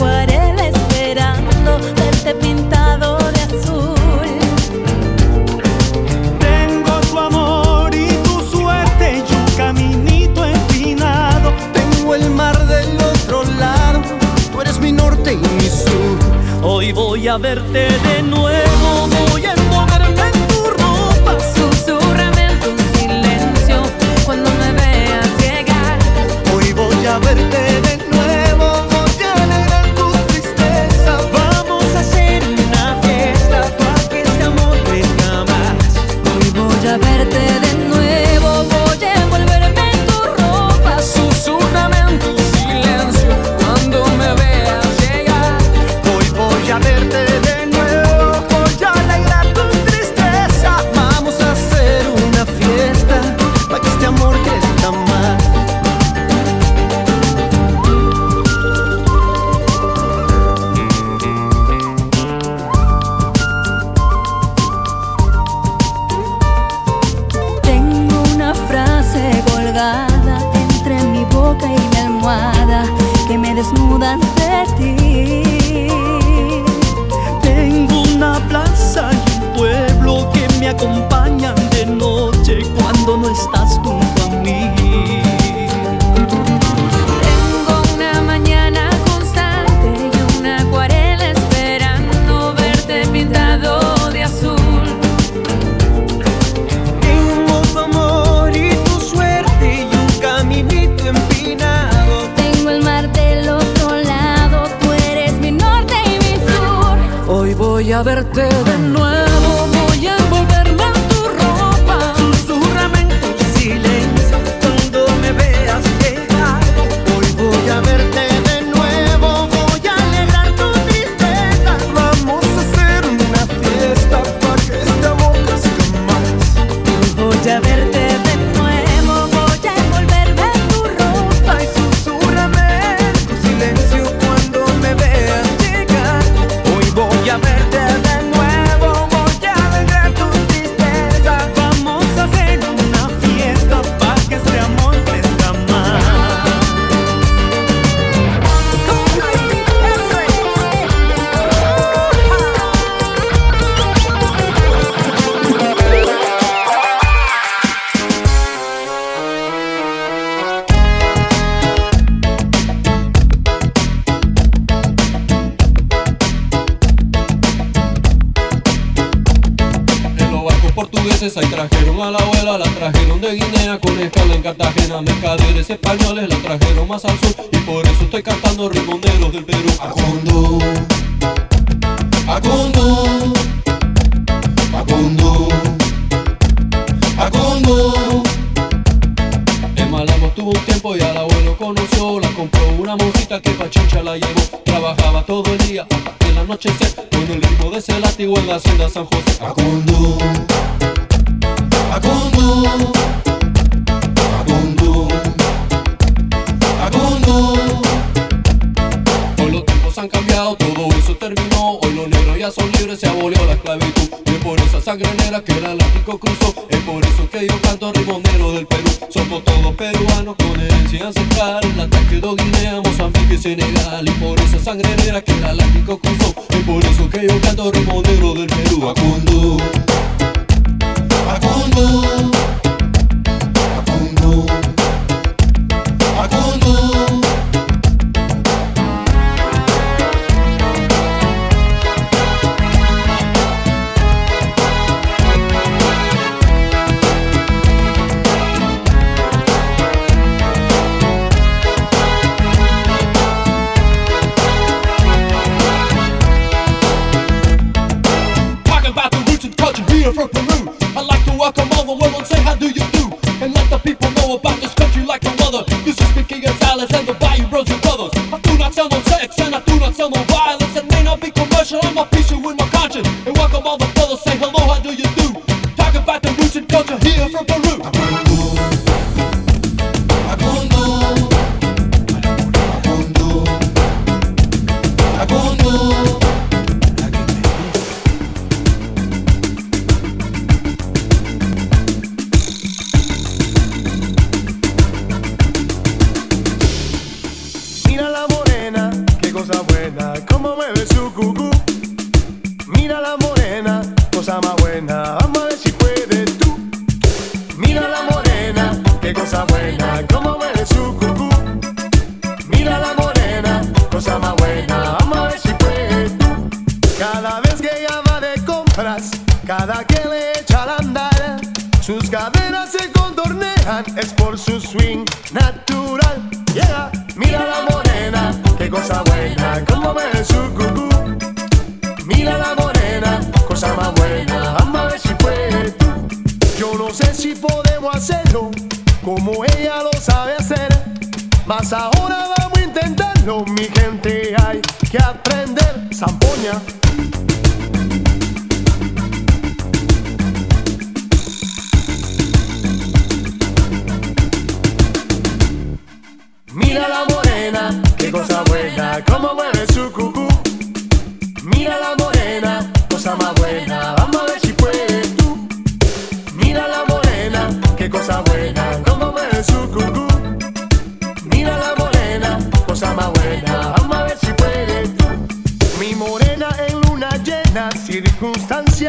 Acuarela esperando verte pintado de azul. Tengo tu amor y tu suerte y un caminito empinado. Tengo el mar del otro lado, tú eres mi norte y mi sur. Hoy voy a verte de nuevo, en Cartagena. Mercaderes españoles la trajeron más al sur y por eso estoy cantando rimonderos del Perú. Acundo, Acundo, Acundo, Acundo. En Malamo tuvo un tiempo y al abuelo conoció, la compró una monjita que pa' chincha la llevó. Trabajaba todo el día hasta que el anochecer con el ritmo de ese látigo en la hacienda San José. sangre negra que about this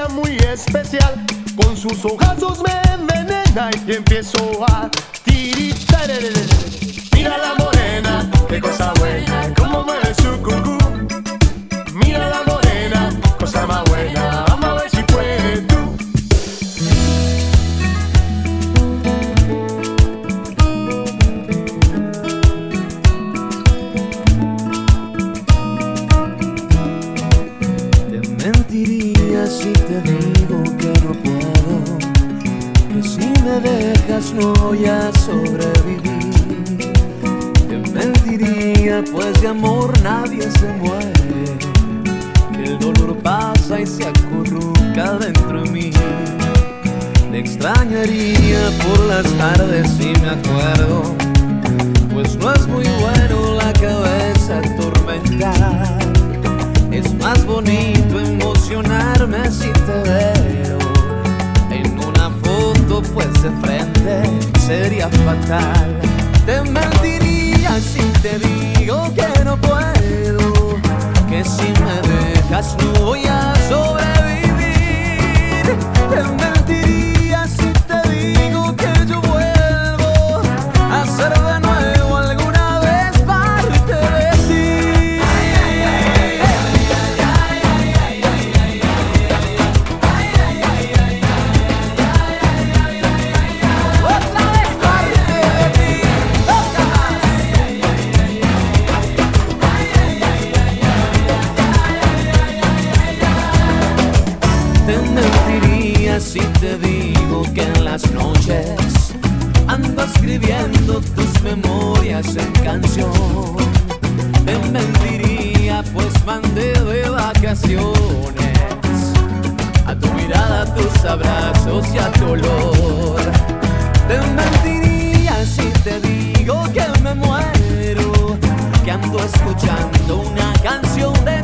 muy especial. Con sus ojazos me envenena y empiezo a tiritar. Mira la morena, qué cosa buena, cómo mueve su cucú. Mira la morena, cosa más buena. no voy a sobrevivir. Te mentiría, pues de amor nadie se muere. El dolor pasa y se acurruca dentro de mí. Te extrañaría por las tardes si me acuerdo, pues no es muy bueno la cabeza atormentar. Es más bonito emocionarme si te ves fuese frente sería fatal. Te mentiría si te digo que no puedo, que si me dejas no voy a sobrevivir. Te mentiría a tu mirada, a tus abrazos y a tu olor. Te mentiría si te digo que me muero, que ando escuchando una canción de.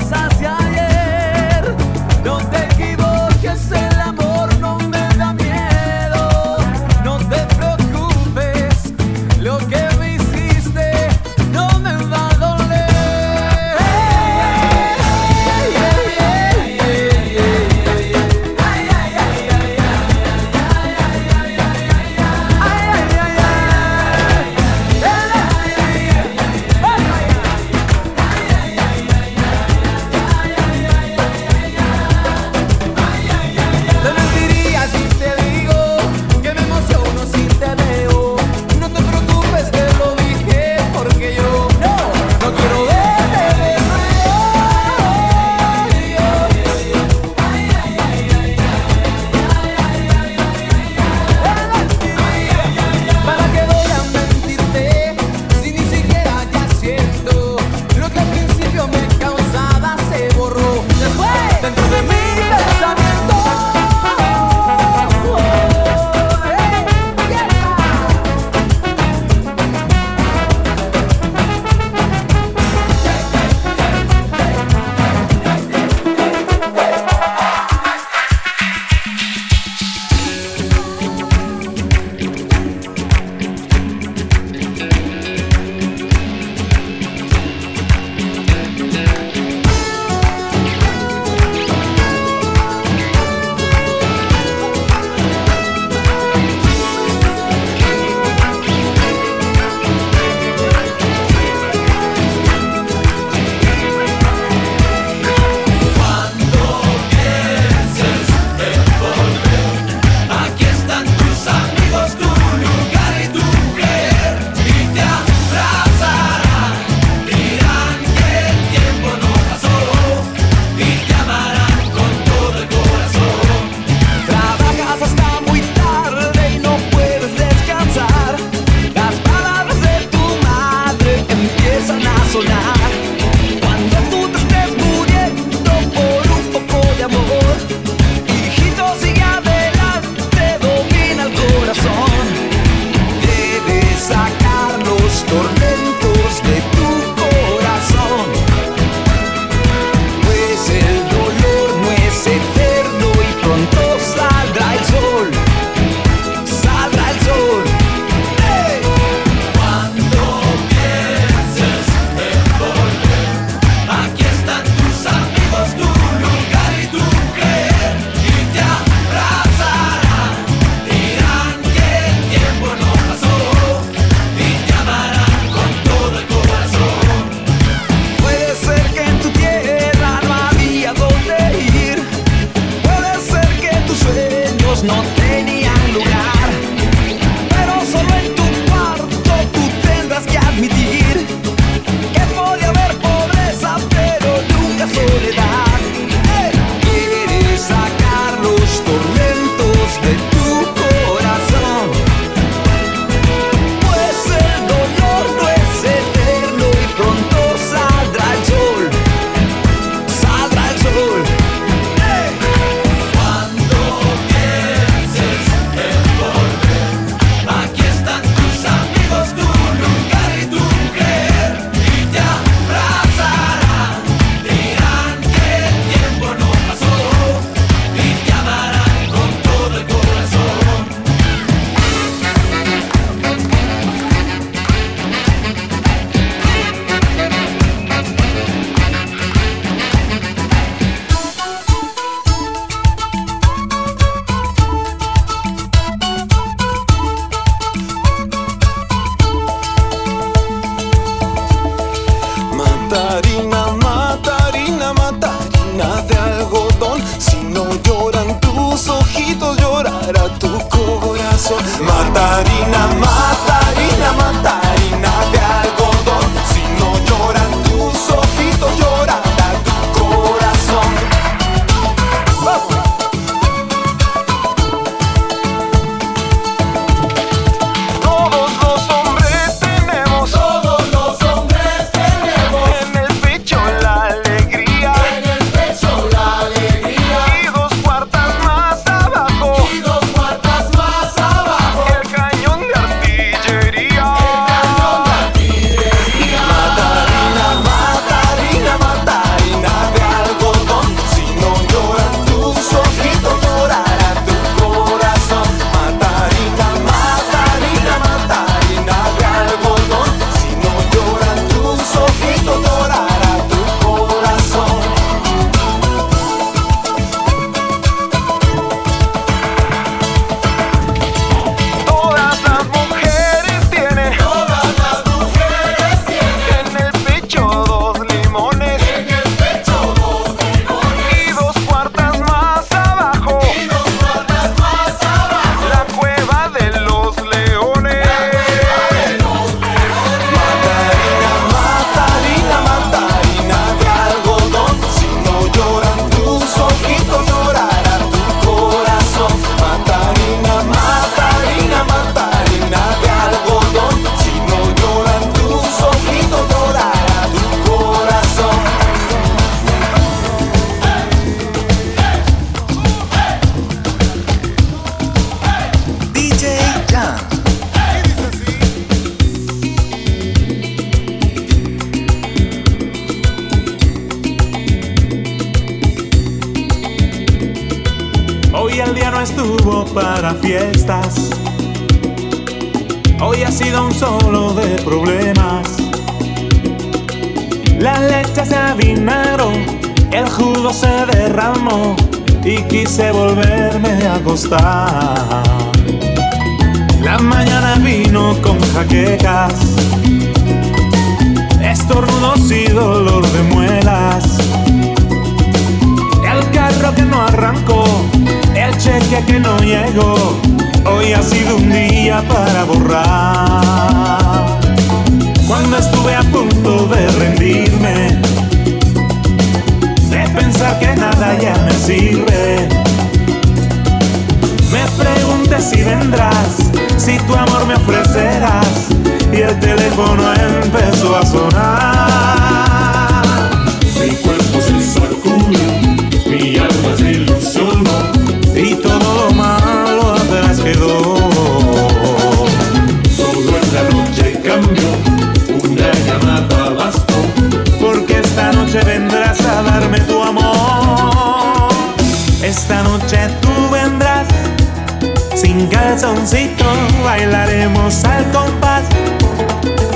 Sin calzoncito, bailaremos al compás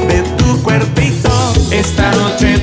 de tu cuerpito. Esta noche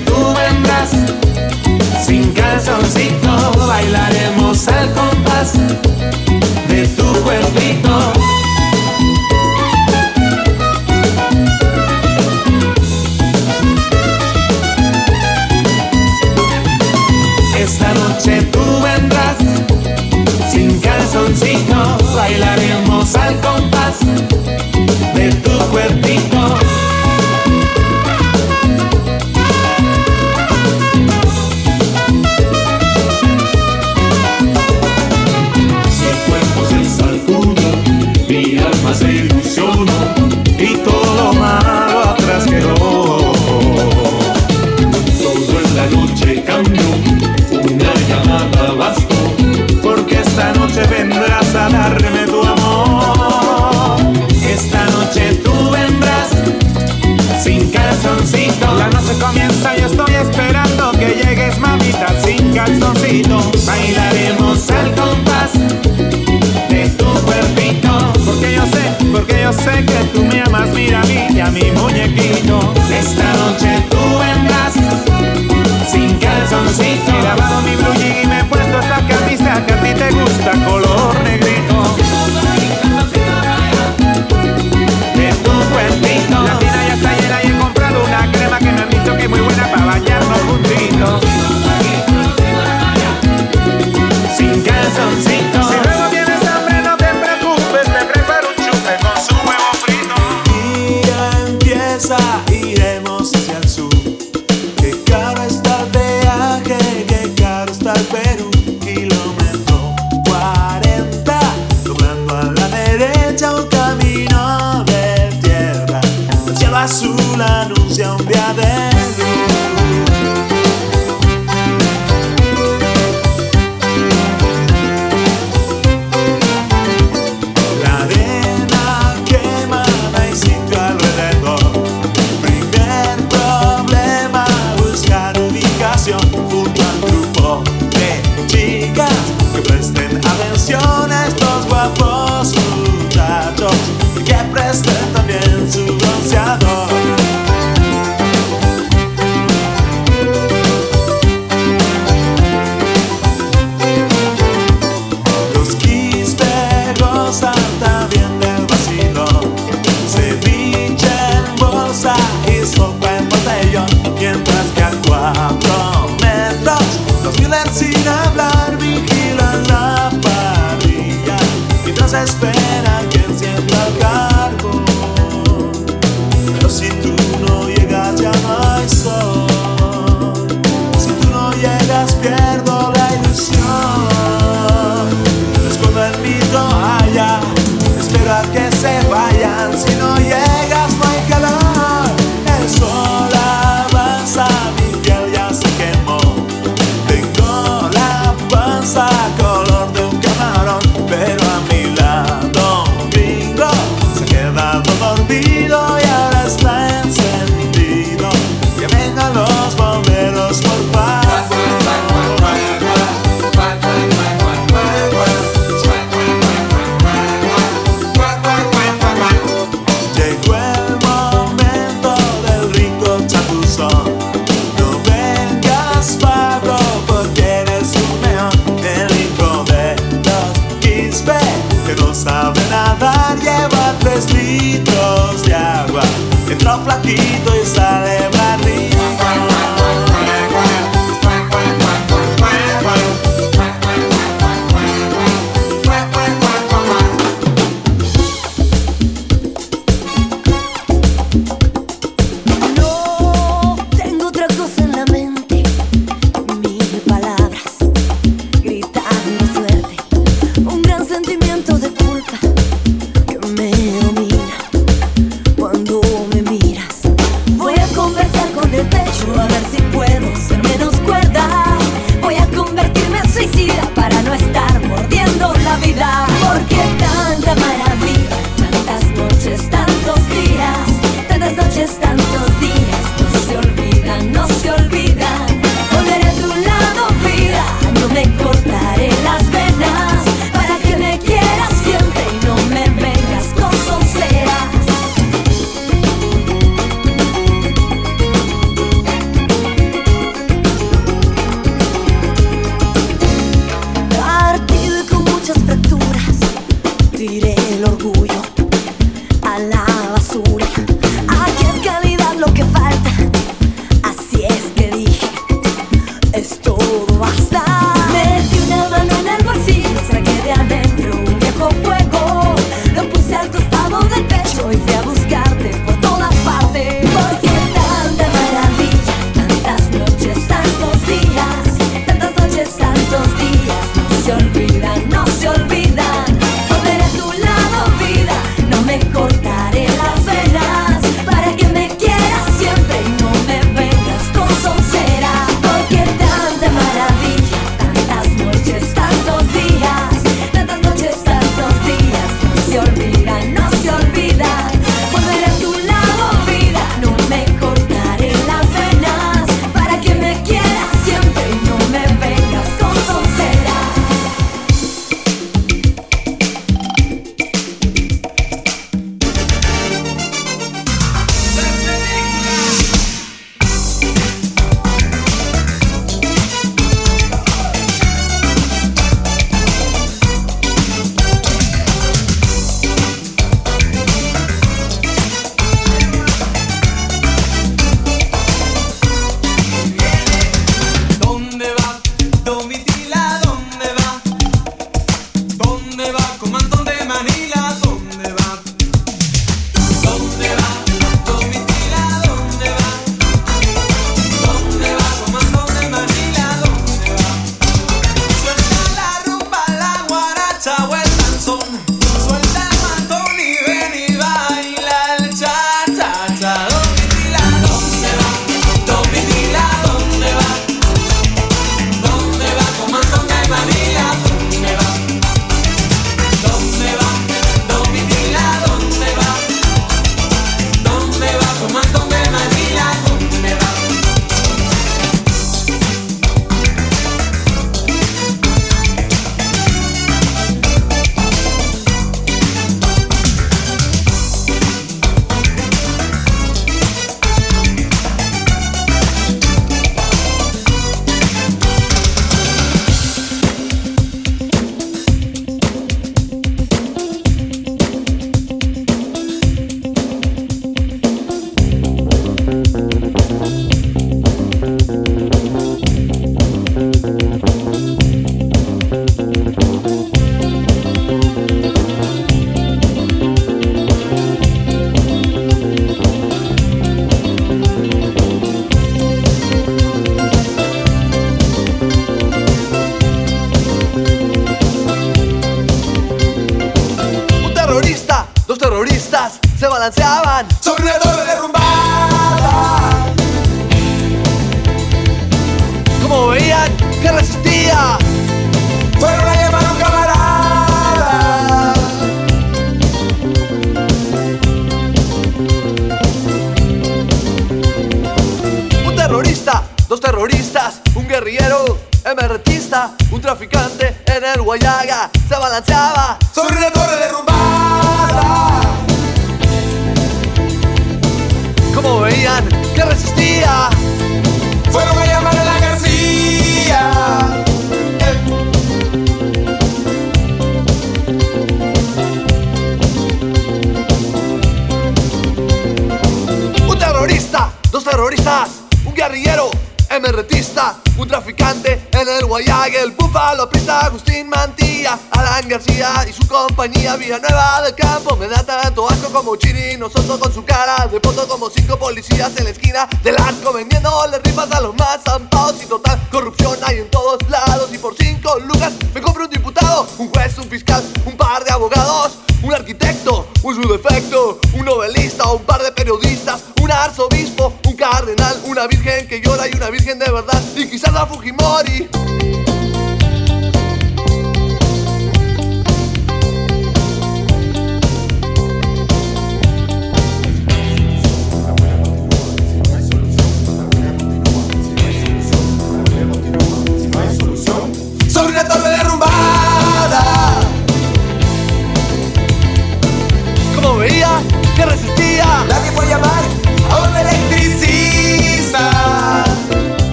cinco policías en la esquina del arco vendiendo las ripas a los más zampados y total corrupción hay en todos lados. Y por cinco lucas me compro un diputado, un juez, un fiscal, un par de abogados, un arquitecto, un su defecto, un novelista, un par de periodistas, un arzobispo, un cardenal, una virgen que llora y una virgen de verdad. Y quizás la Fujimori.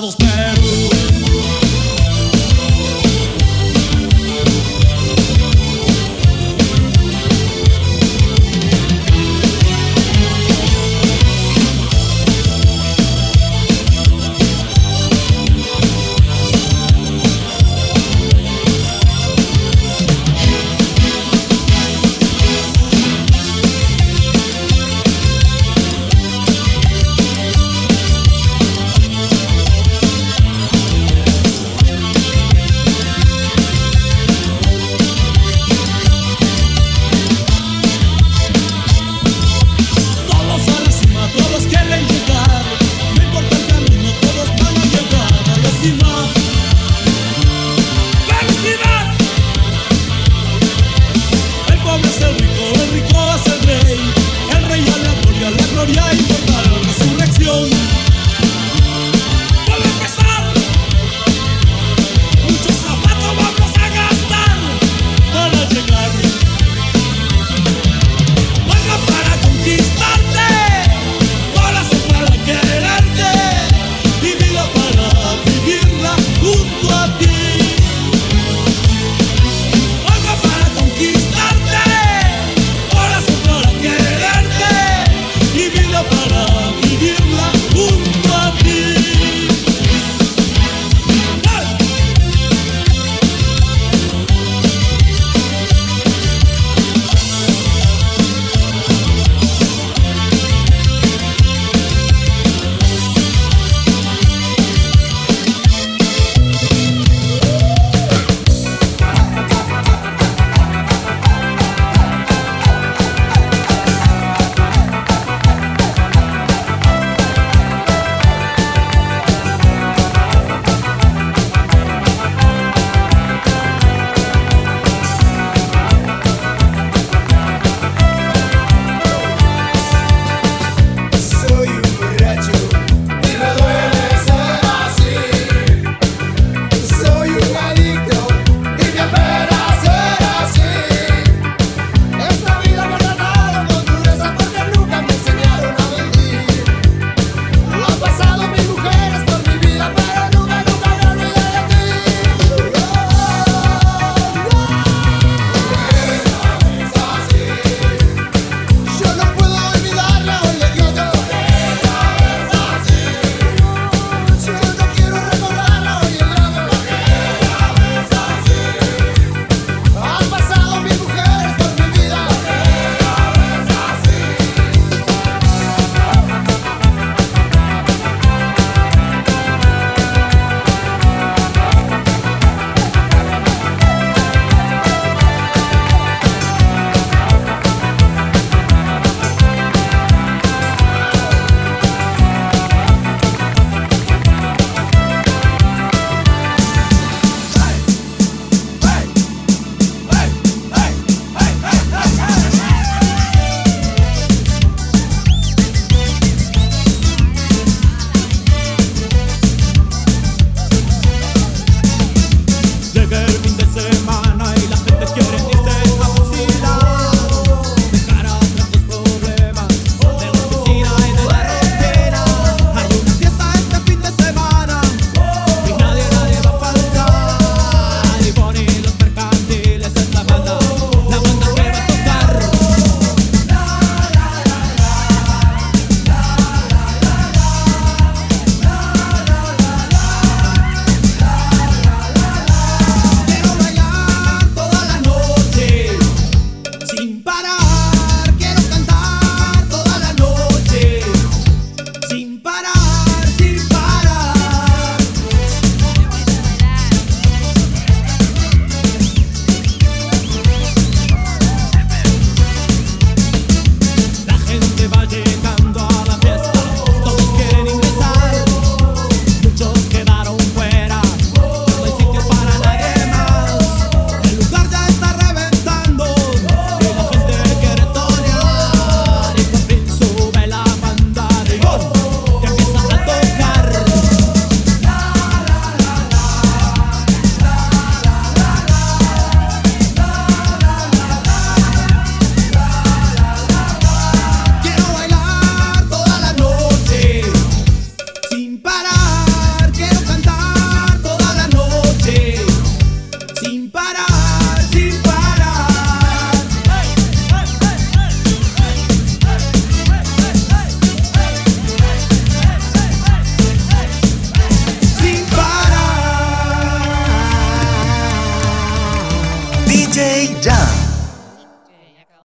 lados.